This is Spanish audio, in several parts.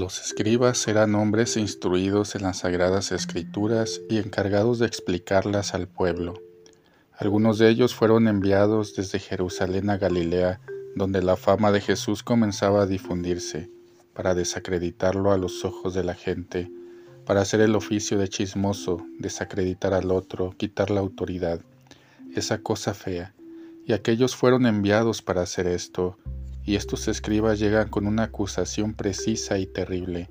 Los escribas eran hombres instruidos en las sagradas escrituras y encargados de explicarlas al pueblo. Algunos de ellos fueron enviados desde Jerusalén a Galilea, donde la fama de Jesús comenzaba a difundirse, para desacreditarlo a los ojos de la gente, para hacer el oficio de chismoso, desacreditar al otro, quitar la autoridad, esa cosa fea. Y aquellos fueron enviados para hacer esto, y estos escribas llegan con una acusación precisa y terrible.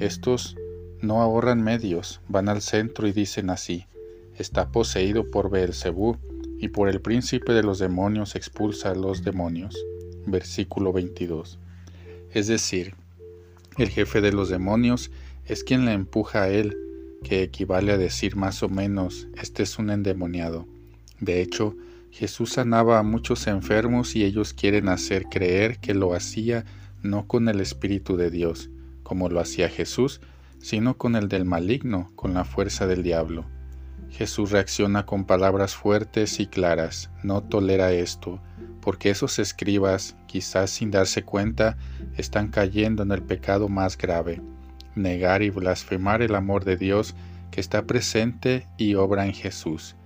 Estos no ahorran medios, van al centro y dicen así: está poseído por Beelzebú y por el príncipe de los demonios expulsa a los demonios. Versículo 22. Es decir, el jefe de los demonios es quien la empuja a él, que equivale a decir más o menos, este es un endemoniado. De hecho, Jesús sanaba a muchos enfermos y ellos quieren hacer creer que lo hacía no con el Espíritu de Dios, como lo hacía Jesús, sino con el del maligno, con la fuerza del diablo. Jesús reacciona con palabras fuertes y claras, no tolera esto, porque esos escribas, quizás sin darse cuenta, están cayendo en el pecado más grave, negar y blasfemar el amor de Dios que está presente y obra en Jesús.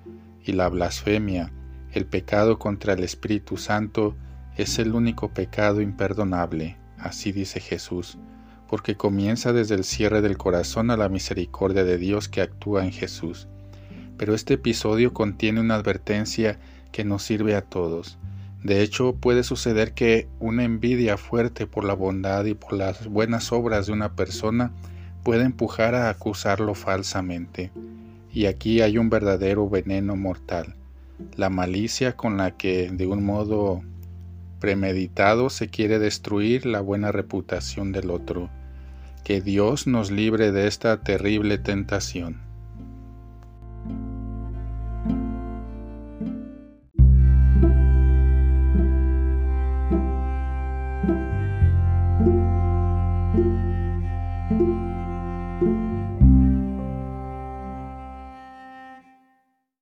Y la blasfemia, el pecado contra el Espíritu Santo es el único pecado imperdonable, así dice Jesús, porque comienza desde el cierre del corazón a la misericordia de Dios que actúa en Jesús. Pero este episodio contiene una advertencia que nos sirve a todos. De hecho, puede suceder que una envidia fuerte por la bondad y por las buenas obras de una persona pueda empujar a acusarlo falsamente. Y aquí hay un verdadero veneno mortal la malicia con la que de un modo premeditado se quiere destruir la buena reputación del otro. Que Dios nos libre de esta terrible tentación.